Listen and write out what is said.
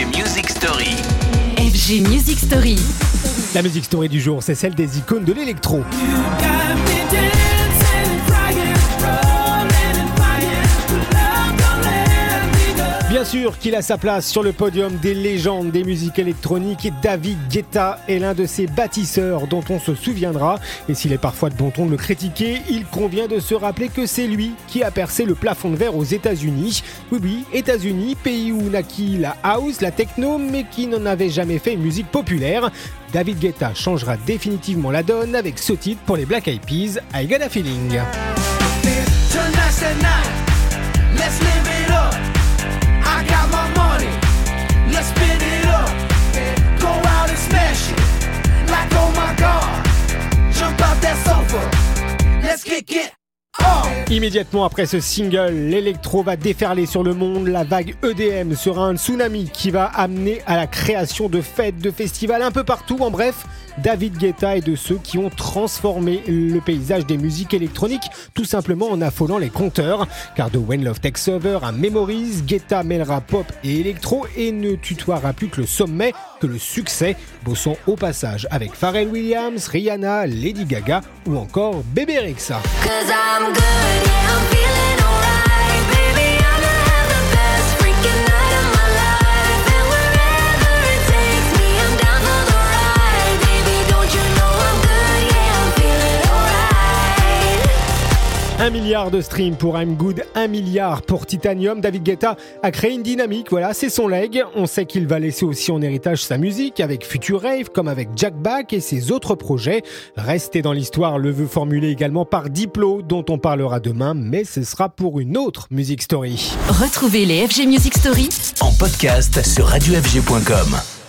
FG Music Story. FG Music Story. La musique story du jour, c'est celle des icônes de l'électro. Sûr qu'il a sa place sur le podium des légendes des musiques électroniques et David Guetta est l'un de ces bâtisseurs dont on se souviendra. Et s'il est parfois de bon ton de le critiquer, il convient de se rappeler que c'est lui qui a percé le plafond de verre aux États-Unis. Oui, oui, États-Unis, pays où naquit la house, la techno, mais qui n'en avait jamais fait une musique populaire. David Guetta changera définitivement la donne avec ce titre pour les Black Eyed Peas, I Got a Feeling. Immédiatement après ce single, l'électro va déferler sur le monde. La vague EDM sera un tsunami qui va amener à la création de fêtes, de festivals un peu partout. En bref, David Guetta est de ceux qui ont transformé le paysage des musiques électroniques, tout simplement en affolant les compteurs. Car de When Love Takes Over à Memories, Guetta mêlera pop et électro et ne tutoiera plus que le sommet, que le succès, bossant au passage avec Pharrell Williams, Rihanna, Lady Gaga ou encore Bébé Rexa. Un milliard de streams pour I'm Good, 1 milliard pour Titanium. David Guetta a créé une dynamique, voilà, c'est son leg. On sait qu'il va laisser aussi en héritage sa musique avec Future Rave, comme avec Jack Back et ses autres projets. Rester dans l'histoire, le vœu formulé également par Diplo, dont on parlera demain, mais ce sera pour une autre Music Story. Retrouvez les FG Music Story en podcast sur radiofg.com.